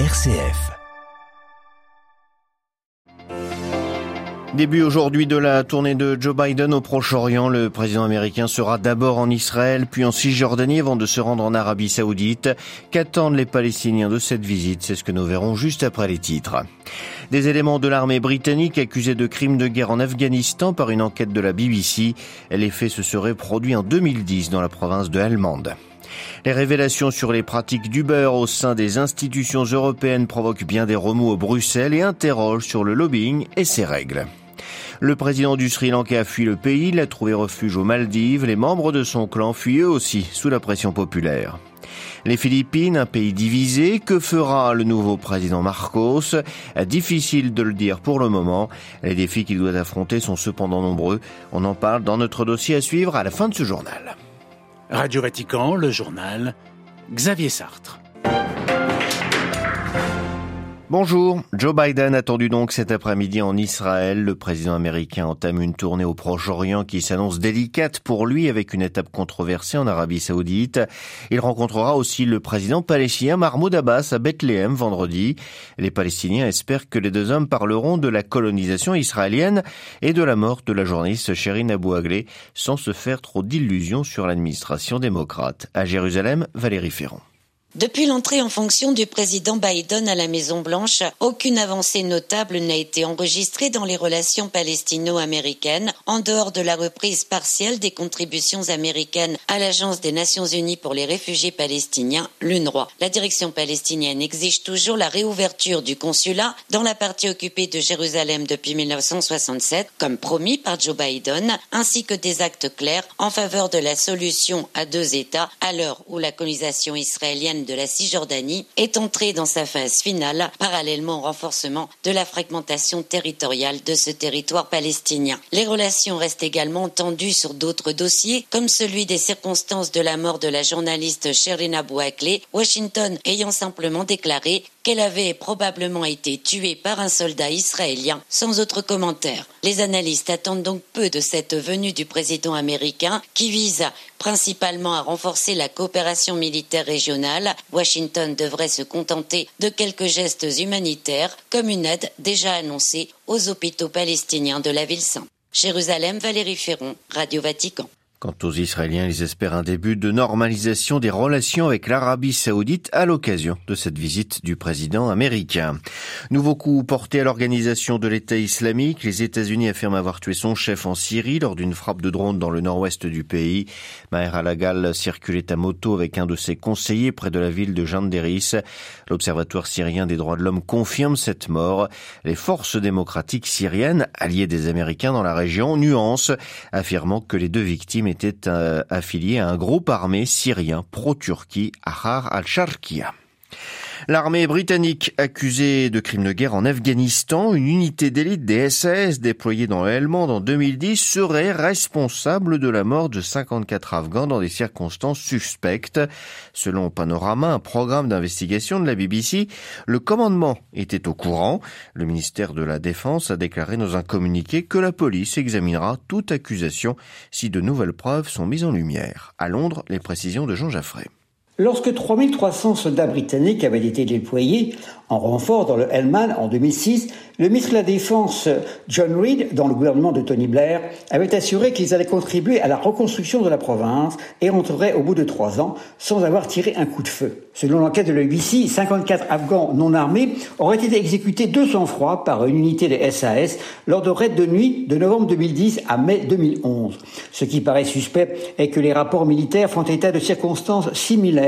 RCF. Début aujourd'hui de la tournée de Joe Biden au Proche-Orient. Le président américain sera d'abord en Israël, puis en Cisjordanie avant de se rendre en Arabie Saoudite. Qu'attendent les Palestiniens de cette visite? C'est ce que nous verrons juste après les titres. Des éléments de l'armée britannique accusés de crimes de guerre en Afghanistan par une enquête de la BBC. Les faits se seraient produits en 2010 dans la province de Helmand. Les révélations sur les pratiques d'Uber au sein des institutions européennes provoquent bien des remous au Bruxelles et interrogent sur le lobbying et ses règles. Le président du Sri Lanka a fui le pays, il a trouvé refuge aux Maldives, les membres de son clan fuient eux aussi sous la pression populaire. Les Philippines, un pays divisé, que fera le nouveau président Marcos? Difficile de le dire pour le moment. Les défis qu'il doit affronter sont cependant nombreux. On en parle dans notre dossier à suivre à la fin de ce journal. Radio Vatican, le journal, Xavier Sartre. Bonjour. Joe Biden attendu donc cet après-midi en Israël. Le président américain entame une tournée au Proche-Orient qui s'annonce délicate pour lui avec une étape controversée en Arabie Saoudite. Il rencontrera aussi le président palestinien Mahmoud Abbas à Bethléem vendredi. Les Palestiniens espèrent que les deux hommes parleront de la colonisation israélienne et de la mort de la journaliste Sherine Abou Aglé sans se faire trop d'illusions sur l'administration démocrate. À Jérusalem, Valérie Ferron. Depuis l'entrée en fonction du président Biden à la Maison-Blanche, aucune avancée notable n'a été enregistrée dans les relations palestino-américaines, en dehors de la reprise partielle des contributions américaines à l'Agence des Nations Unies pour les réfugiés palestiniens, l'UNRWA. La direction palestinienne exige toujours la réouverture du consulat dans la partie occupée de Jérusalem depuis 1967, comme promis par Joe Biden, ainsi que des actes clairs en faveur de la solution à deux États à l'heure où la colonisation israélienne de la Cisjordanie est entrée dans sa phase finale, parallèlement au renforcement de la fragmentation territoriale de ce territoire palestinien. Les relations restent également tendues sur d'autres dossiers, comme celui des circonstances de la mort de la journaliste Sherina Bouaklé, Washington ayant simplement déclaré qu'elle avait probablement été tuée par un soldat israélien, sans autre commentaire. Les analystes attendent donc peu de cette venue du président américain, qui vise principalement à renforcer la coopération militaire régionale. Washington devrait se contenter de quelques gestes humanitaires, comme une aide déjà annoncée aux hôpitaux palestiniens de la ville sainte. Jérusalem, Valérie Ferron, Radio Vatican. Quant aux Israéliens, ils espèrent un début de normalisation des relations avec l'Arabie saoudite à l'occasion de cette visite du président américain. Nouveau coup porté à l'organisation de l'État islamique. Les États-Unis affirment avoir tué son chef en Syrie lors d'une frappe de drone dans le nord-ouest du pays. Maher Alagal circulait à moto avec un de ses conseillers près de la ville de Janderis. L'Observatoire syrien des droits de l'homme confirme cette mort. Les forces démocratiques syriennes, alliées des Américains dans la région, nuancent, affirmant que les deux victimes était euh, affilié à un groupe armé syrien pro-Turquie, Ahrar al-Sharqiya. L'armée britannique accusée de crimes de guerre en Afghanistan, une unité d'élite des SAS déployée dans le Helmand en 2010 serait responsable de la mort de 54 Afghans dans des circonstances suspectes. Selon Panorama, un programme d'investigation de la BBC, le commandement était au courant. Le ministère de la Défense a déclaré dans un communiqué que la police examinera toute accusation si de nouvelles preuves sont mises en lumière. À Londres, les précisions de Jean Jaffray. Lorsque 3300 soldats britanniques avaient été déployés en renfort dans le Helmand en 2006, le ministre de la Défense John Reed, dans le gouvernement de Tony Blair, avait assuré qu'ils allaient contribuer à la reconstruction de la province et rentreraient au bout de trois ans sans avoir tiré un coup de feu. Selon l'enquête de la BBC, 54 Afghans non armés auraient été exécutés de sang-froid par une unité des SAS lors de raids de nuit de novembre 2010 à mai 2011. Ce qui paraît suspect est que les rapports militaires font état de circonstances similaires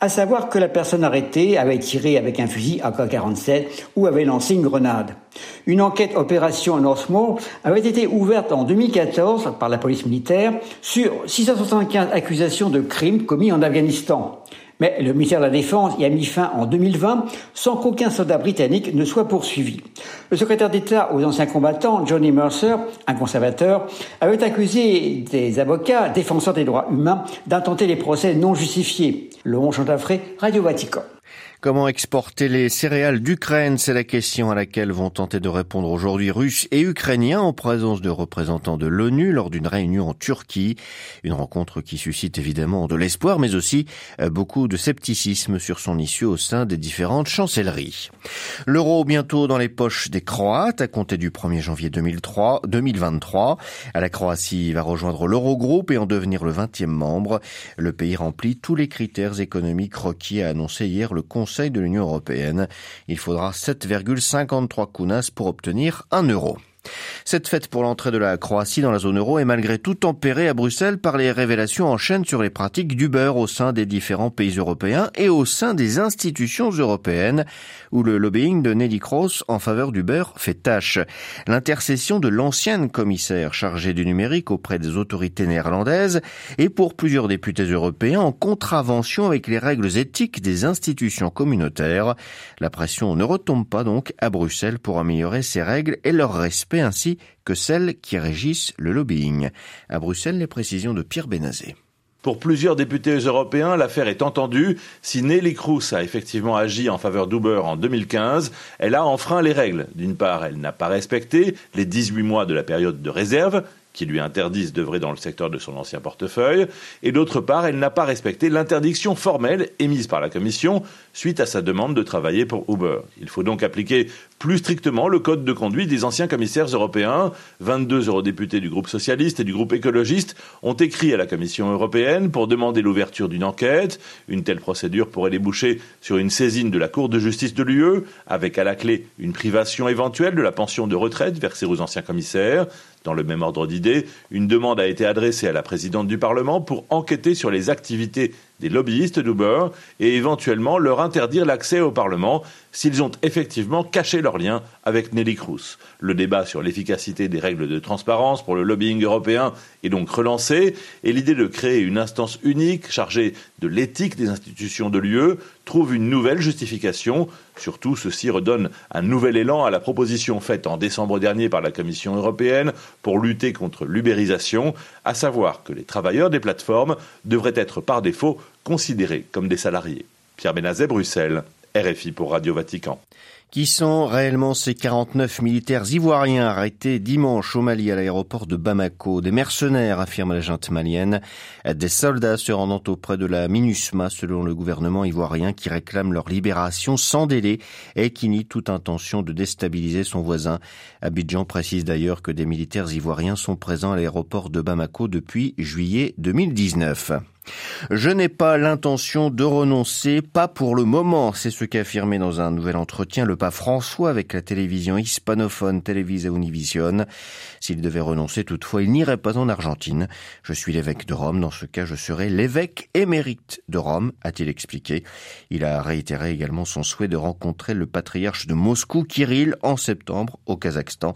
à savoir que la personne arrêtée avait tiré avec un fusil AK-47 ou avait lancé une grenade. Une enquête opération Northmore avait été ouverte en 2014 par la police militaire sur 675 accusations de crimes commis en Afghanistan. Mais le ministère de la Défense y a mis fin en 2020 sans qu'aucun soldat britannique ne soit poursuivi. Le secrétaire d'État aux anciens combattants, Johnny Mercer, un conservateur, avait accusé des avocats défenseurs des droits humains d'intenter des procès non justifiés. Le Chantafré, Radio Vatican. Comment exporter les céréales d'Ukraine? C'est la question à laquelle vont tenter de répondre aujourd'hui Russes et Ukrainiens en présence de représentants de l'ONU lors d'une réunion en Turquie. Une rencontre qui suscite évidemment de l'espoir mais aussi euh, beaucoup de scepticisme sur son issue au sein des différentes chancelleries. L'euro bientôt dans les poches des Croates à compter du 1er janvier 2003, 2023. La Croatie va rejoindre l'Eurogroupe et en devenir le 20e membre. Le pays remplit tous les critères économiques requis a annoncé hier le Conseil de l'Union européenne. Il faudra 7,53 kunas pour obtenir un euro. Cette fête pour l'entrée de la Croatie dans la zone euro est malgré tout tempérée à Bruxelles par les révélations en chaîne sur les pratiques du beurre au sein des différents pays européens et au sein des institutions européennes où le lobbying de Nelly Kroes en faveur du beurre fait tâche. L'intercession de l'ancienne commissaire chargée du numérique auprès des autorités néerlandaises est pour plusieurs députés européens en contravention avec les règles éthiques des institutions communautaires. La pression ne retombe pas donc à Bruxelles pour améliorer ces règles et leur respect ainsi que celles qui régissent le lobbying. À Bruxelles, les précisions de Pierre Benazé. Pour plusieurs députés européens, l'affaire est entendue. Si Nelly Cruz a effectivement agi en faveur d'Uber en 2015, elle a enfreint les règles. D'une part, elle n'a pas respecté les 18 mois de la période de réserve qui lui interdisent d'œuvrer dans le secteur de son ancien portefeuille, et d'autre part, elle n'a pas respecté l'interdiction formelle émise par la Commission suite à sa demande de travailler pour Uber. Il faut donc appliquer plus strictement le code de conduite des anciens commissaires européens. 22 eurodéputés du groupe socialiste et du groupe écologiste ont écrit à la Commission européenne pour demander l'ouverture d'une enquête. Une telle procédure pourrait déboucher sur une saisine de la Cour de justice de l'UE, avec à la clé une privation éventuelle de la pension de retraite versée aux anciens commissaires. Dans le même ordre d'idées, une demande a été adressée à la présidente du Parlement pour enquêter sur les activités des lobbyistes d'Uber et éventuellement leur interdire l'accès au Parlement s'ils ont effectivement caché leur lien avec Nelly Cruz. Le débat sur l'efficacité des règles de transparence pour le lobbying européen est donc relancé et l'idée de créer une instance unique chargée de l'éthique des institutions de l'UE trouve une nouvelle justification. Surtout, ceci redonne un nouvel élan à la proposition faite en décembre dernier par la Commission européenne pour lutter contre l'ubérisation, à savoir que les travailleurs des plateformes devraient être par défaut considérés comme des salariés. Pierre Benazet, Bruxelles. RFI pour Radio Vatican. Qui sont réellement ces 49 militaires ivoiriens arrêtés dimanche au Mali à l'aéroport de Bamako? Des mercenaires, affirme la junte malienne. Des soldats se rendant auprès de la MINUSMA selon le gouvernement ivoirien qui réclame leur libération sans délai et qui nie toute intention de déstabiliser son voisin. Abidjan précise d'ailleurs que des militaires ivoiriens sont présents à l'aéroport de Bamako depuis juillet 2019. Je n'ai pas l'intention de renoncer, pas pour le moment, c'est ce qu'a affirmé dans un nouvel entretien le pape François avec la télévision hispanophone Televisa Univision. S'il devait renoncer toutefois, il n'irait pas en Argentine. Je suis l'évêque de Rome, dans ce cas je serai l'évêque émérite de Rome, a-t-il expliqué. Il a réitéré également son souhait de rencontrer le patriarche de Moscou, Kirill, en septembre au Kazakhstan.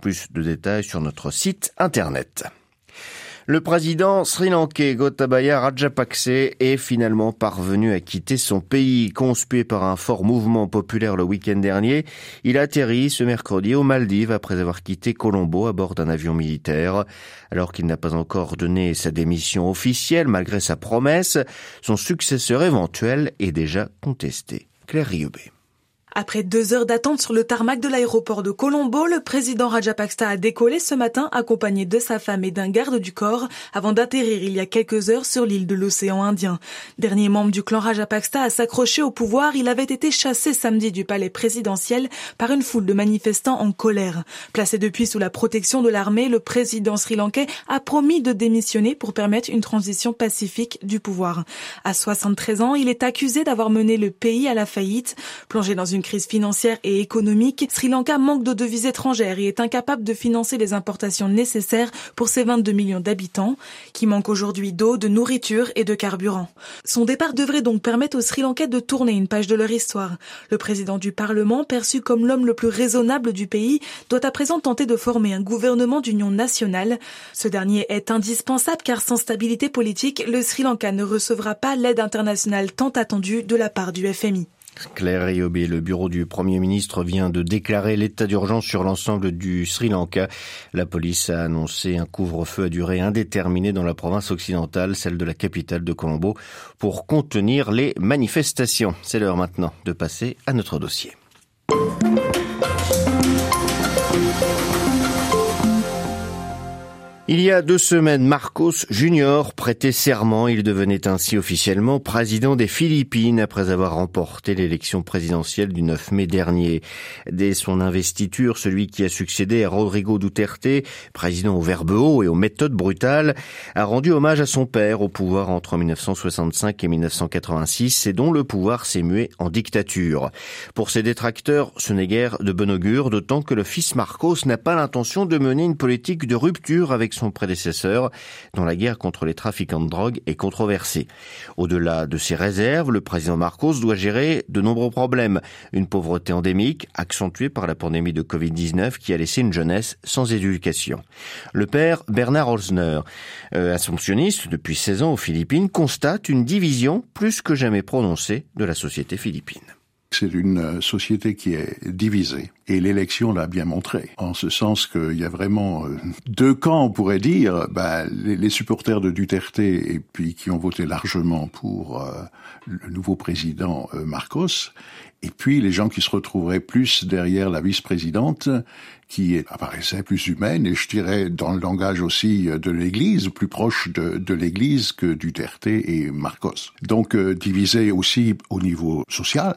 Plus de détails sur notre site internet. Le président sri-lankais Gotabaya Rajapakse est finalement parvenu à quitter son pays. Conspué par un fort mouvement populaire le week-end dernier, il atterrit ce mercredi aux Maldives après avoir quitté Colombo à bord d'un avion militaire. Alors qu'il n'a pas encore donné sa démission officielle malgré sa promesse, son successeur éventuel est déjà contesté. Claire Riobé. Après deux heures d'attente sur le tarmac de l'aéroport de Colombo, le président Rajapaksa a décollé ce matin accompagné de sa femme et d'un garde du corps avant d'atterrir il y a quelques heures sur l'île de l'océan Indien. Dernier membre du clan Rajapaksa à s'accrocher au pouvoir, il avait été chassé samedi du palais présidentiel par une foule de manifestants en colère. Placé depuis sous la protection de l'armée, le président sri-lankais a promis de démissionner pour permettre une transition pacifique du pouvoir. À 73 ans, il est accusé d'avoir mené le pays à la faillite, plongé dans une crise financière et économique, Sri Lanka manque de devises étrangères et est incapable de financer les importations nécessaires pour ses 22 millions d'habitants, qui manquent aujourd'hui d'eau, de nourriture et de carburant. Son départ devrait donc permettre aux Sri Lankais de tourner une page de leur histoire. Le président du Parlement, perçu comme l'homme le plus raisonnable du pays, doit à présent tenter de former un gouvernement d'union nationale. Ce dernier est indispensable car sans stabilité politique, le Sri Lanka ne recevra pas l'aide internationale tant attendue de la part du FMI. Claire Riobé, le bureau du Premier ministre vient de déclarer l'état d'urgence sur l'ensemble du Sri Lanka. La police a annoncé un couvre-feu à durée indéterminée dans la province occidentale, celle de la capitale de Colombo, pour contenir les manifestations. C'est l'heure maintenant de passer à notre dossier. Il y a deux semaines, Marcos Junior prêtait serment. Il devenait ainsi officiellement président des Philippines après avoir remporté l'élection présidentielle du 9 mai dernier. Dès son investiture, celui qui a succédé à Rodrigo Duterte, président au verbe haut et aux méthodes brutales, a rendu hommage à son père au pouvoir entre 1965 et 1986 et dont le pouvoir s'est mué en dictature. Pour ses détracteurs, ce n'est guère de bon augure, d'autant que le fils Marcos n'a pas l'intention de mener une politique de rupture avec son prédécesseur, dont la guerre contre les trafiquants de drogue est controversée. Au-delà de ses réserves, le président Marcos doit gérer de nombreux problèmes. Une pauvreté endémique, accentuée par la pandémie de Covid-19 qui a laissé une jeunesse sans éducation. Le père Bernard Olsner, euh, depuis 16 ans aux Philippines, constate une division plus que jamais prononcée de la société philippine. C'est une euh, société qui est divisée. Et l'élection l'a bien montré, en ce sens qu'il y a vraiment euh, deux camps, on pourrait dire, bah, les, supporters de Duterte et puis qui ont voté largement pour euh, le nouveau président Marcos, et puis les gens qui se retrouveraient plus derrière la vice-présidente, qui apparaissait plus humaine, et je dirais dans le langage aussi de l'Église, plus proche de, l'Église que Duterte et Marcos. Donc divisé aussi au niveau social,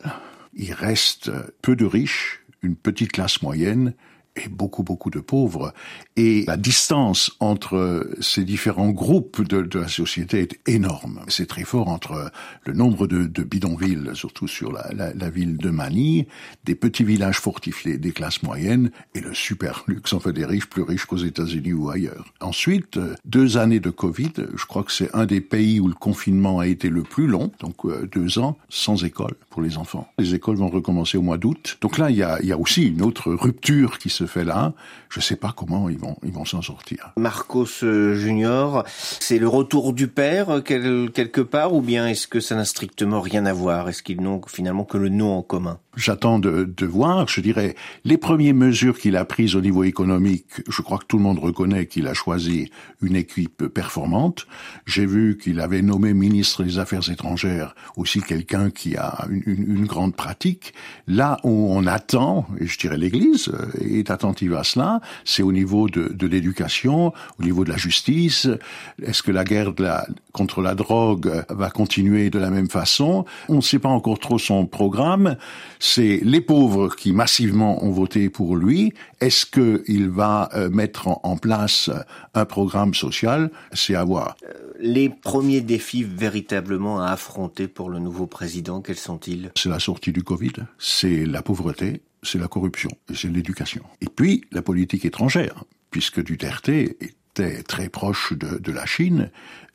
il reste peu de riches, une petite classe moyenne et beaucoup, beaucoup de pauvres. Et la distance entre ces différents groupes de, la société est énorme. C'est très fort entre le nombre de, bidonvilles, surtout sur la, ville de Manille, des petits villages fortifiés des classes moyennes, et le super luxe, en fait des riches plus riches qu'aux États-Unis ou ailleurs. Ensuite, deux années de Covid, je crois que c'est un des pays où le confinement a été le plus long, donc euh, deux ans sans école pour les enfants. Les écoles vont recommencer au mois d'août. Donc là, il y a aussi une autre rupture qui se fait là, je ne sais pas comment ils vont ils vont s'en sortir. Marcos euh, Junior, c'est le retour du père euh, quelque part ou bien est-ce que ça n'a strictement rien à voir? Est-ce qu'ils n'ont finalement que le nom en commun? J'attends de, de, voir, je dirais, les premières mesures qu'il a prises au niveau économique, je crois que tout le monde reconnaît qu'il a choisi une équipe performante. J'ai vu qu'il avait nommé ministre des Affaires étrangères aussi quelqu'un qui a une, une, une, grande pratique. Là où on attend, et je dirais l'Église euh, est attentive à cela, c'est au niveau de, de l'éducation, au niveau de la justice. Est-ce que la guerre de la, contre la drogue va continuer de la même façon? On ne sait pas encore trop son programme c'est les pauvres qui massivement ont voté pour lui. Est-ce qu'il va euh, mettre en place un programme social? C'est à voir. Euh, les premiers défis véritablement à affronter pour le nouveau président, quels sont-ils? C'est la sortie du Covid, c'est la pauvreté, c'est la corruption c'est l'éducation. Et puis la politique étrangère, puisque Duterte était très proche de, la Chine,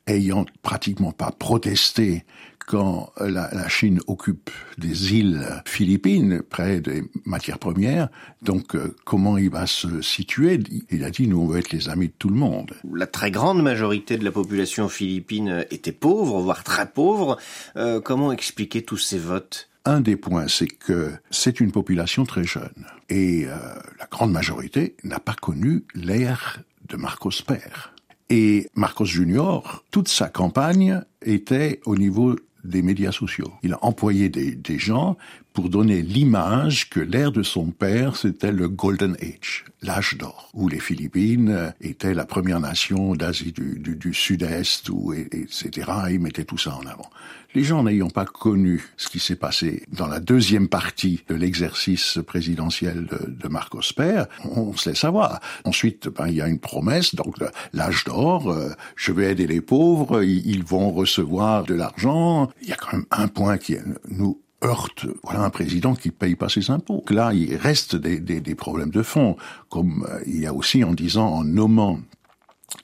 ayant pratiquement pas protesté quand la, la, Chine occupe des îles philippines près des matières premières, donc euh, comment il va se situer? Il a dit nous on veut être les amis de tout le monde. La très grande majorité de la population philippine était pauvre, voire très pauvre. Euh, comment expliquer tous ces votes? Un des points, c'est que c'est une population très jeune et euh, la grande majorité n'a pas connu l'ère de Marcos Père. Et Marcos Junior, toute sa campagne était au niveau des médias sociaux. Il a employé des, des gens pour donner l'image que l'ère de son père, c'était le Golden Age, l'âge d'or, où les Philippines étaient la première nation d'Asie du, Sud-Est, ou, etc. Il mettait tout ça en avant. Les gens n'ayant pas connu ce qui s'est passé dans la deuxième partie de l'exercice présidentiel de, Marcos Père, on se laisse savoir. Ensuite, ben, il y a une promesse, donc l'âge d'or, euh, je vais aider les pauvres, ils, ils vont recevoir de l'argent. Il y a quand même un point qui nous heurte voilà un président qui paye pas ses impôts. Là, il reste des, des, problèmes de fond, comme euh, il y a aussi en disant, en nommant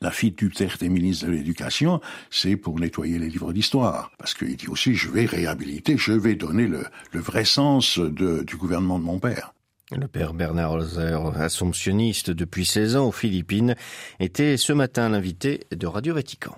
la fille du des ministre de l'Éducation, c'est pour nettoyer les livres d'histoire. Parce qu'il dit aussi, je vais réhabiliter, je vais donner le, vrai sens du gouvernement de mon père. Le père Bernard Holzer, assomptionniste depuis 16 ans aux Philippines, était ce matin l'invité de Radio Vatican.